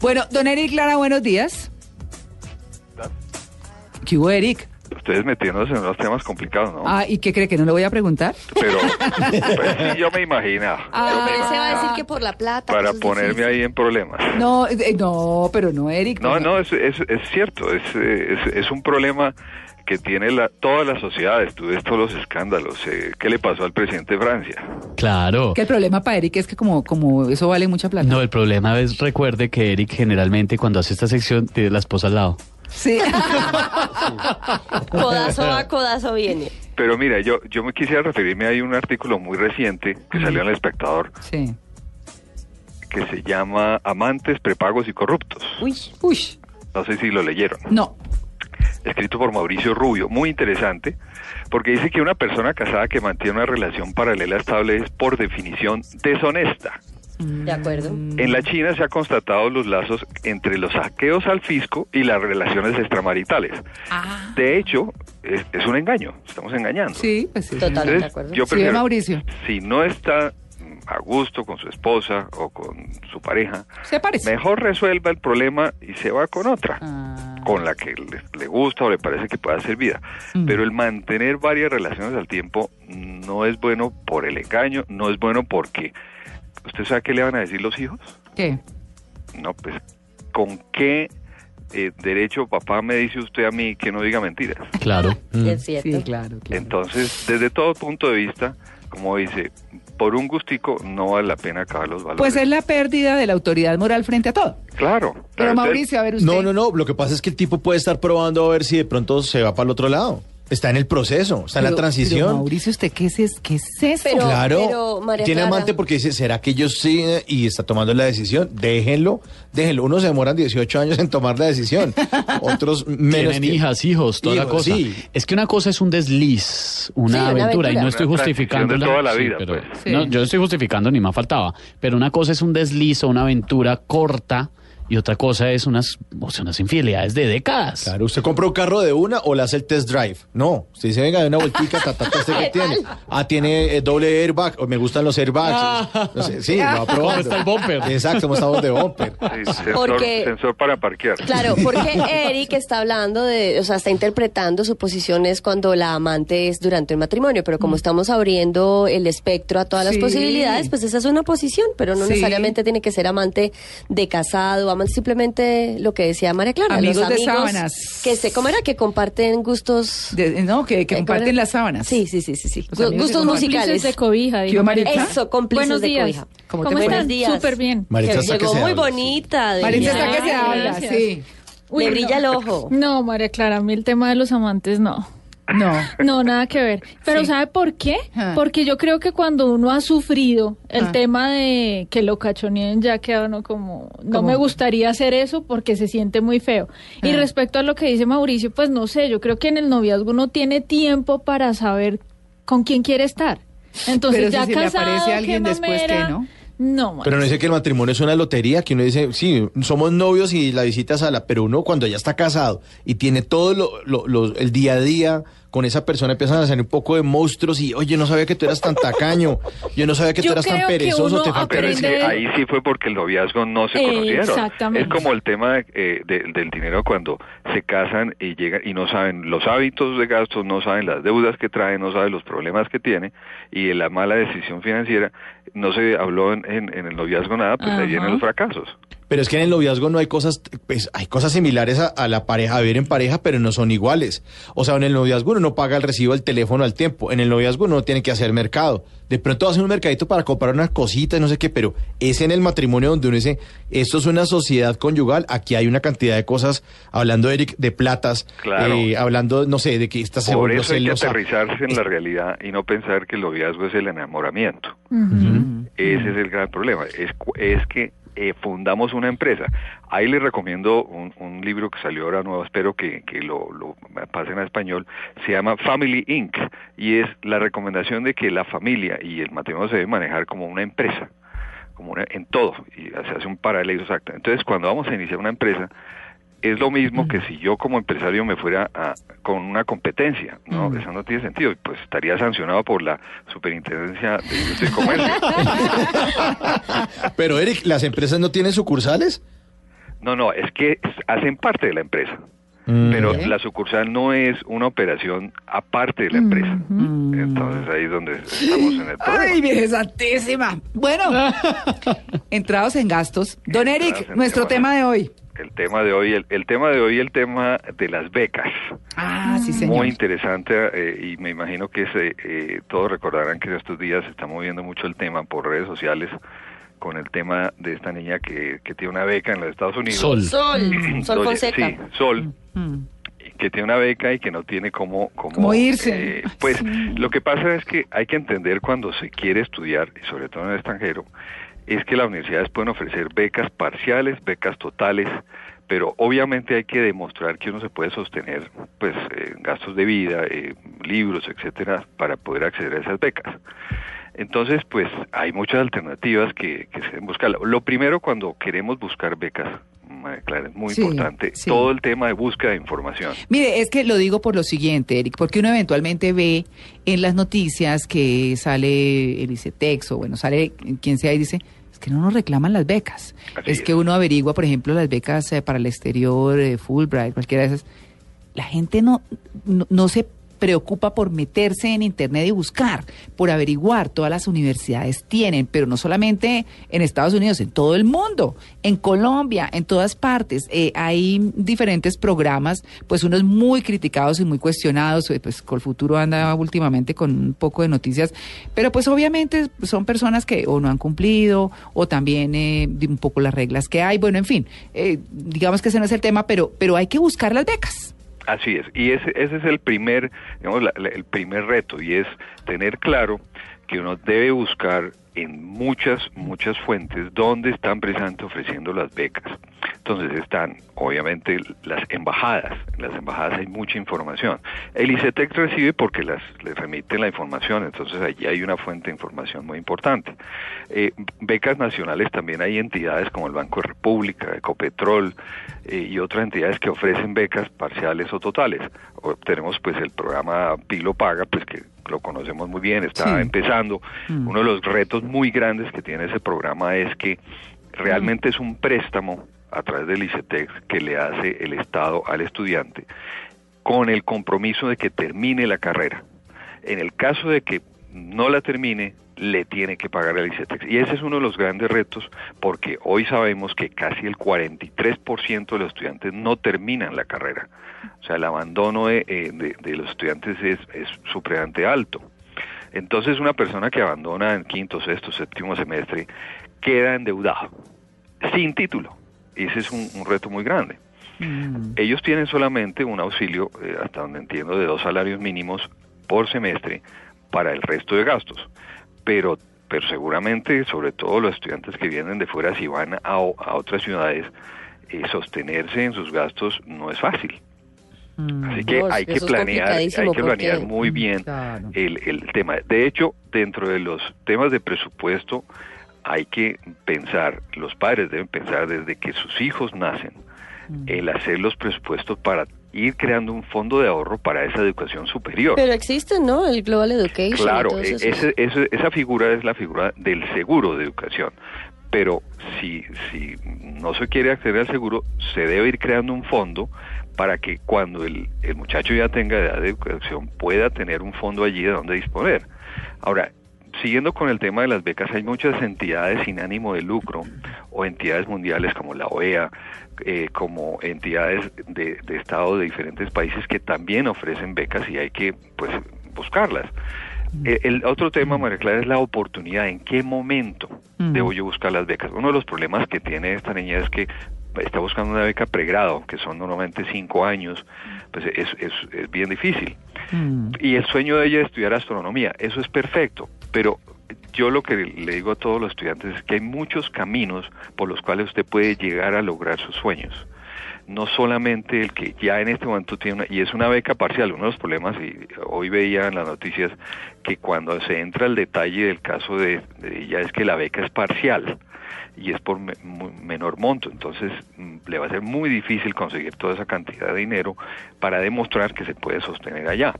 Bueno, don Eric Lara, buenos días. ¿Qué hubo, Eric? Ustedes metiéndose en unos temas complicados, ¿no? Ah, ¿y qué cree que no le voy a preguntar? Pero pues, sí, yo me imaginaba. Ah, Pero se va a decir que por la plata. para ponerme ahí en problemas. No, eh, no, pero no, Eric. No, pues, no, es, es, es cierto, es, eh, es, es un problema que tiene la, toda la sociedad. Tú ves todos los escándalos. eh, ¿Qué le pasó al presidente de Francia? Claro. Que el problema para Eric es que como, como eso vale mucha plata. No, el problema es, recuerde que Eric generalmente cuando hace esta sección tiene la esposa al lado. Sí. Codazo va, codazo viene. Pero mira, yo, yo me quisiera referirme a un artículo muy reciente que salió en El Espectador sí. que se llama Amantes, prepagos y corruptos. Uy. Uy. No sé si lo leyeron. No. Escrito por Mauricio Rubio, muy interesante, porque dice que una persona casada que mantiene una relación paralela estable es por definición deshonesta. De acuerdo. En la China se ha constatado los lazos entre los saqueos al fisco y las relaciones extramaritales. De hecho, es, es un engaño, estamos engañando. Sí, pues sí. Totalmente de acuerdo. yo Sí, Mauricio. si no está mm, a gusto con su esposa o con su pareja, Se parece. mejor resuelva el problema y se va con otra Ah, con la que le, le gusta o le parece que pueda ser vida. Mm. Pero el mantener varias relaciones al tiempo no es bueno por el engaño, no es bueno porque... ¿Usted sabe qué le van a decir los hijos? ¿Qué? No, pues, ¿con qué eh, derecho papá me dice usted a mí que no diga mentiras? Claro. Mm. Es cierto. Sí, claro, claro. Entonces, desde todo punto de vista, como dice, por un gustico no vale la pena acabar los valores. Pues es la pérdida de la autoridad moral frente a todo. Claro. Pero Mauricio, a ver usted. No, no, no. Lo que pasa es que el tipo puede estar probando a ver si de pronto se va para el otro lado. Está en el proceso, está en la transición. pero, Mauricio, ¿usted qué es, es- qué es eso? Pero- claro. pero, María Tiene Clara- amante porque dice, ¿será que ellos sí? Y está tomando la decisión. Déjenlo, déjenlo. Unos se demoran 18 años en tomar la decisión. Otros menos. Tienen hijas, hijos, toda la Hijos, cosa. sí. Es que una cosa es un desliz, una, Sí, una aventura, y no estoy justificando de toda la vida, pero, pues. Sí. no, yo no estoy justificando ni más faltaba. Pero una cosa es un desliz o una aventura corta y otra cosa es unas, o sea, unas infidelidades de décadas. Claro, usted compra un carro de una o le hace el test drive. No, usted dice, venga, de una vueltica, ta, ta, ta, ¿usted qué tiene? Ah, tiene eh, doble airbag, o me gustan los airbags. No sé, sí, lo va probando. ¿Cómo está el bumper? Exacto, cómo estamos de bumper. sí, sensor, Porque- sensor para parquear. Claro, porque Eric está hablando de, o sea, está interpretando su posición es cuando la amante es durante el matrimonio, pero como estamos abriendo el espectro a todas las posibilidades, pues esa es una posición, pero no Sí. necesariamente tiene que ser amante de casado, simplemente lo que decía María Clara, Amigos los de sábanas. que se, ¿cómo era? Que comparten gustos. De- no, que, que Eh, comparten las sábanas. Sí, sí, sí, sí, sí. Gustos musicales. De cobija. ¿Qué dijo hubo, Maritza? Eso, cómplices Buenos de días. cobija. ¿Cómo ¿Cómo, te están? Días. Súper bien. Maritza Que llegó se muy habla, sí. bonita. de- Maritza está que se habla, sí. Uy, Le no. brilla el ojo. No, María Clara, a mí el tema de los amantes no. No. No, nada que ver. Pero Sí. ¿sabe por qué? Ah. Porque yo creo que cuando uno ha sufrido el Ah. tema de que lo cachoneen ya queda uno como, no ¿Cómo? me gustaría hacer eso porque se siente muy feo. Y Ah. respecto a lo que dice Mauricio, pues no sé, yo creo que en el noviazgo uno tiene tiempo para saber con quién quiere estar. Entonces Pero si ya se le aparece alguien qué después, ¿qué, mamera. no? No, Pero no dice que el matrimonio es una lotería, que uno dice, sí, somos novios y la visita es a la, pero uno cuando ya está casado y tiene todo lo, lo- lo- el día a día con esa persona empiezan a salir un poco de monstruos y, oye, no sabía que tú eras tan tacaño, yo no sabía que tú Yo eras tan perezoso, te falta Pero es que aprende- ahí sí fue porque el noviazgo no se Eh, conocieron. exactamente. Es como el tema eh, de- del dinero cuando se casan y llegan y no saben los hábitos de gastos, no saben las deudas que traen, no saben los problemas que tiene y en la mala decisión financiera no se habló en, en- en el noviazgo nada, pues ahí vienen los fracasos. Pero es que en el noviazgo no hay cosas, pues hay cosas similares a, a la pareja, a vivir en pareja, pero no son iguales. O sea, en el noviazgo uno no paga el recibo del teléfono al tiempo. En el noviazgo uno tiene que hacer mercado. De pronto hacen un mercadito para comprar unas cositas, no sé qué, pero es en el matrimonio donde uno dice, esto es una sociedad conyugal, aquí hay una cantidad de cosas, hablando Eric, de platas, Claro. eh, hablando, no sé, de que esta se Por eso hay que aterrizarse en la realidad y no pensar que el noviazgo es el enamoramiento. Ese es el gran problema. Es, cu- es que eh, fundamos una empresa. Ahí les recomiendo un, un libro que salió ahora nuevo, espero que, que lo, lo pasen a español, se llama Family Inc. y es la recomendación de que la familia y el matrimonio se debe manejar como una empresa, como una, en todo, y se hace un paralelo exacto. Entonces, cuando vamos a iniciar una empresa, es lo mismo que si yo como empresario me fuera a, con una competencia, ¿no? Eso no tiene sentido, pues estaría sancionado por la Superintendencia de Industria y Comercio. Pero Eric, ¿las empresas no tienen sucursales? No, no, es que hacen parte de la empresa. Pero la sucursal no es una operación aparte de la empresa. Entonces ahí es donde estamos en el problema. Ay, Virgen Santísima. Bueno, entrados en gastos. Don Eric, nuestro tema de hoy. El tema de hoy, el, el tema de hoy, el tema de las becas. Ah, sí, señor. Muy interesante eh, y me imagino que se, eh, todos recordarán que estos días se está moviendo mucho el tema por redes sociales con el tema de esta niña que, que tiene una beca en los Estados Unidos. Sol. Sol, Sol Oye, Fonseca. Sí, Sol. Mm. que tiene una beca y que no tiene cómo, cómo, Cómo irse. eh, pues lo que pasa es que hay que entender cuando se quiere estudiar, y sobre todo en el extranjero, es que las universidades pueden ofrecer becas parciales, becas totales, pero obviamente hay que demostrar que uno se puede sostener, pues, eh, gastos de vida, eh, libros, etcétera, para poder acceder a esas becas. Entonces, pues, hay muchas alternativas que, que se. Lo- Lo primero, cuando queremos buscar becas, Clara, es muy Sí, importante, sí. todo el tema de búsqueda de información. Mire, es que lo digo por lo siguiente, Eric, porque uno eventualmente ve en las noticias que sale el ICETEX o bueno, sale quien sea y dice, es que no nos reclaman las becas. Así es es. que uno averigua, por ejemplo, las becas eh, para el exterior, eh, Fulbright, cualquiera de esas. La gente no, no, no se preocupa por meterse en internet y buscar, por averiguar. Todas las universidades tienen, pero no solamente en Estados Unidos, en todo el mundo, en Colombia, en todas partes. Eh, hay diferentes programas, pues unos muy criticados y muy cuestionados. eh, Pues Colfuturo anda últimamente con un poco de noticias, pero pues obviamente son personas que o no han cumplido o también eh, un poco las reglas que hay. Bueno, en fin, eh, digamos que ese no es el tema, pero, pero hay que buscar las becas. Así es, y ese, ese es el primer, digamos, la- el primer reto, y es tener claro que uno debe buscar en muchas, muchas fuentes dónde están precisamente ofreciendo las becas. Entonces están, obviamente, las embajadas. En las embajadas hay mucha información. El ICETEX recibe porque las le remiten la información, entonces allí hay una fuente de información muy importante. Eh, becas nacionales también hay entidades como el Banco de República, Ecopetrol eh, y otras entidades que ofrecen becas parciales o totales. O tenemos pues el programa Pilo Paga, pues que lo conocemos muy bien, está Sí. empezando. Uno de los retos muy grandes que tiene ese programa es que realmente es un préstamo a través del ICETEX que le hace el Estado al estudiante con el compromiso de que termine la carrera. En el caso de que no la termine, le tiene que pagar al ICETEX. Y ese es uno de los grandes retos porque hoy sabemos que casi el 43% de los estudiantes no terminan la carrera. O sea, el abandono de, eh, de- de los estudiantes es, es supremamente alto. Entonces, una persona que abandona en quinto, sexto, séptimo semestre queda endeudado, sin título. Y ese es un- un reto muy grande. Ellos tienen solamente un auxilio, eh, hasta donde entiendo, de dos salarios mínimos por semestre para el resto de gastos. Pero, pero seguramente, sobre todo los estudiantes que vienen de fuera, si van a, a otras ciudades, eh, sostenerse en sus gastos no es fácil. Así que hay que planear, hay que planear muy bien Claro. el, el tema. De hecho, dentro de los temas de presupuesto, hay que pensar, los padres deben pensar desde que sus hijos nacen, el hacer los presupuestos para ir creando un fondo de ahorro para esa educación superior. Pero existe, ¿no? El Global Education. Claro, e- ese- esa figura es la figura del seguro de educación. Pero si, si no se quiere acceder al seguro, se debe ir creando un fondo para que cuando el, el muchacho ya tenga edad de educación pueda tener un fondo allí de donde disponer. Ahora, siguiendo con el tema de las becas, hay muchas entidades sin ánimo de lucro o entidades mundiales como la OEA, eh, como entidades de, de Estado de diferentes países que también ofrecen becas y hay que pues buscarlas. Eh, El otro tema, María Clara, es la oportunidad. ¿En qué momento Mm. debo yo buscar las becas? Uno de los problemas que tiene esta niña es que está buscando una beca pregrado, que son normalmente cinco años, pues es, es, es bien difícil. Mm. Y el sueño de ella es estudiar astronomía, eso es perfecto, pero yo lo que le digo a todos los estudiantes es que hay muchos caminos por los cuales usted puede llegar a lograr sus sueños. No solamente el que ya en este momento tiene una, y es una beca parcial, uno de los problemas, y hoy veía en las noticias que cuando se entra al detalle del caso de, ella es que la beca es parcial y es por menor monto, entonces mm, le va a ser muy difícil conseguir toda esa cantidad de dinero para demostrar que se puede sostener allá.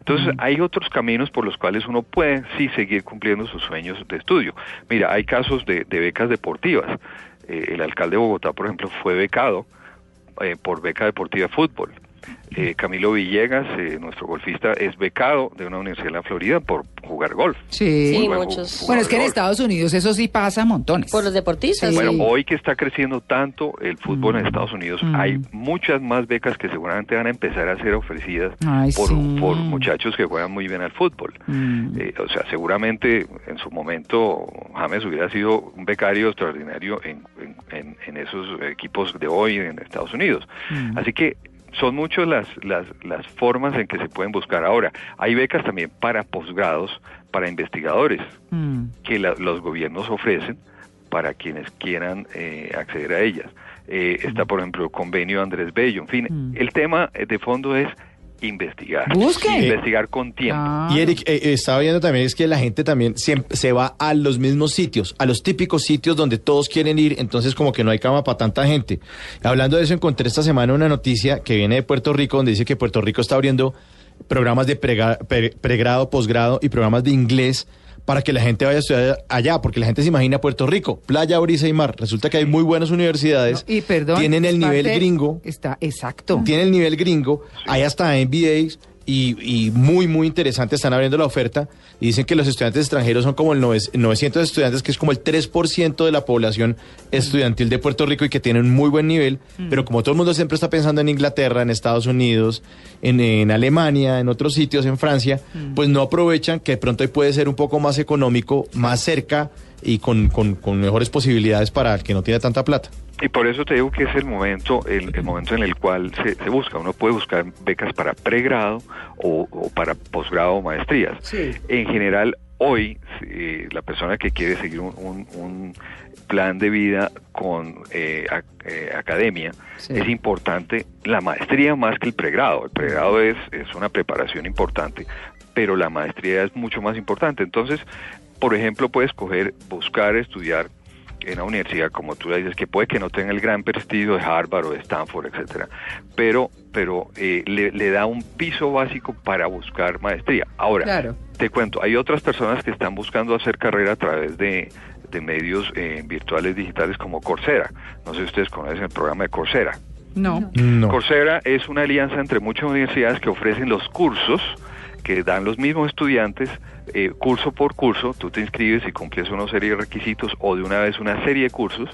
Entonces, hay otros caminos por los cuales uno puede sí seguir cumpliendo sus sueños de estudio. Mira, hay casos de, de becas deportivas. Eh, el alcalde de Bogotá, por ejemplo, fue becado eh, por beca deportiva de fútbol. Eh, Camilo Villegas, eh, nuestro golfista, es becado de una universidad en la Florida por jugar golf. Sí. Muchos. Bueno, es que en. Estados Unidos eso sí pasa montones. Por los deportistas. Sí. Bueno, hoy que está creciendo tanto el fútbol en Mm. Estados Unidos, Mm. hay muchas más becas que seguramente van a empezar a ser ofrecidas Ay, por, sí. por muchachos que juegan muy bien al fútbol. Mm. Eh, o sea, seguramente en su momento James hubiera sido un becario extraordinario en, en- en- en esos equipos de hoy en Estados Unidos. Mm. Así que son muchas las, las, las formas en que se pueden buscar. Ahora, hay becas también para posgrados, para investigadores, Mm. que la- los gobiernos ofrecen para quienes quieran eh, acceder a ellas. Eh, está, por ejemplo, el convenio Andrés Bello. En fin, Mm. el tema eh, de fondo es investigar. Busque. Investigar con tiempo. Ah. Y Eric, eh, eh, estaba viendo también es que la gente también siempre se va a los mismos sitios, a los típicos sitios donde todos quieren ir, entonces como que no hay cama para tanta gente. Hablando de eso, encontré esta semana una noticia que viene de Puerto Rico, donde dice que Puerto Rico está abriendo programas de prega- pre- pregrado, posgrado y programas de inglés para que la gente vaya a estudiar allá, porque la gente se imagina Puerto Rico, playa, brisa y mar. Resulta que hay muy buenas universidades, No, y perdón. tienen el nivel parte- gringo, Está, exacto. tiene el nivel gringo, hay hasta MBAs y, y muy, muy interesante, están abriendo la oferta. Y dicen que los estudiantes extranjeros son como el nove- 900 estudiantes, que es como el 3% de la población estudiantil de Puerto Rico y que tienen un muy buen nivel, pero como todo el mundo siempre está pensando en Inglaterra, en Estados Unidos, en, en Alemania, en otros sitios, en Francia, pues no aprovechan que de pronto puede ser un poco más económico, más cerca y con, con, con mejores posibilidades para el que no tiene tanta plata. Y por eso te digo que es el momento, el, el momento en el cual se, se busca. Uno puede buscar becas para pregrado o, o para posgrado o maestrías. Sí. En general, hoy eh, la persona que quiere seguir un, un- un plan de vida con eh, eh, academia, Sí. es importante la maestría más que el pregrado. El pregrado es, es una preparación importante, pero la maestría es mucho más importante. Entonces, por ejemplo, puedes coger, buscar estudiar en una universidad, como tú la dices, que puede que no tenga el gran prestigio de Harvard o de Stanford, etcétera, pero, pero eh, le, le da un piso básico para buscar maestría. Ahora, Claro. te cuento, hay otras personas que están buscando hacer carrera a través de, de medios eh, virtuales digitales como Coursera. No sé si ustedes conocen el programa de Coursera. No. No. Coursera es una alianza entre muchas universidades que ofrecen los cursos que dan los mismos estudiantes eh, curso por curso, tú te inscribes y cumples una serie de requisitos o de una vez una serie de cursos,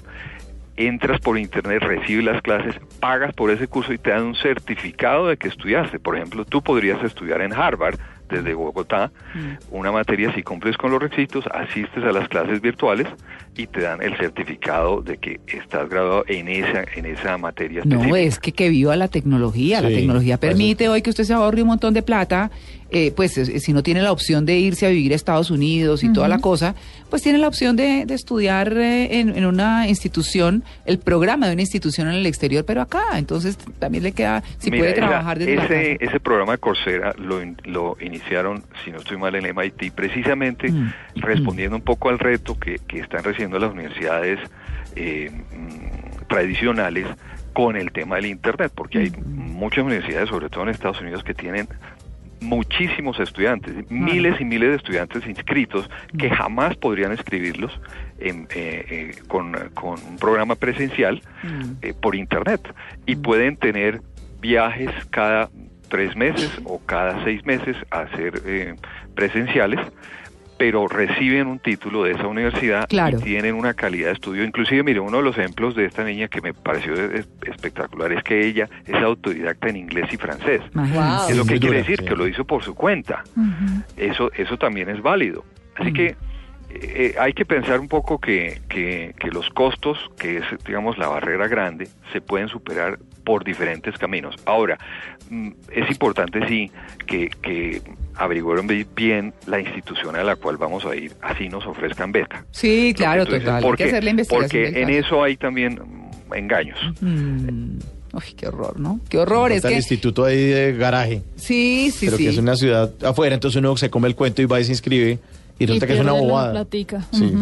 entras por internet, recibes las clases, pagas por ese curso y te dan un certificado de que estudiaste. Por ejemplo, tú podrías estudiar en Harvard desde Bogotá una materia si cumples con los requisitos, asistes a las clases virtuales y te dan el certificado de que estás graduado en esa en esa materia específica. No, es que que viva la tecnología. la tecnología permite hoy que usted se ahorre un montón de plata. eh, pues eh, si no tiene la opción de irse a vivir a Estados Unidos y toda la cosa, pues tiene la opción de, de estudiar eh, en, en una institución, el programa de una institución en el exterior, pero acá. Entonces también le queda, si Mira, puede trabajar desde la ese, casa. ese programa de Coursera lo, in- lo iniciaron, si no estoy mal, en MIT, precisamente Mm. respondiendo un poco al reto que, que están recibiendo las universidades eh, mm, tradicionales con el tema del Internet, porque hay muchas universidades, sobre todo en Estados Unidos, que tienen muchísimos estudiantes, miles y miles de estudiantes inscritos que jamás podrían escribirlos en, eh, eh, con, con un programa presencial eh, por internet. Y pueden tener viajes cada tres meses o cada seis meses a ser presenciales pero reciben un título de esa universidad Claro. y tienen una calidad de estudio. Inclusive, mire, uno de los ejemplos de esta niña que me pareció es- espectacular es que ella es autodidacta en inglés y francés. Imagínese. Es lo que quiere dura, decir, sí. que lo hizo por su cuenta. Eso, eso también es válido. Así que eh, hay que pensar un poco que, que, que los costos, que es, digamos, la barrera grande, se pueden superar por diferentes caminos. Ahora, mm, es importante, sí, que, que averiguar bien la institución a la cual vamos a ir, así nos ofrezcan beca. Sí, que claro, total. Hay Porque, que hacer la investigación. porque en caso. eso hay también mm, engaños. Mm, Uy, qué horror, ¿no? Qué horror. Es Está el que, instituto ahí de garaje, sí, sí, pero sí. que es una ciudad afuera, entonces uno se come el cuento y va y se inscribe y resulta que es una pierde la bobada. platica. Sí.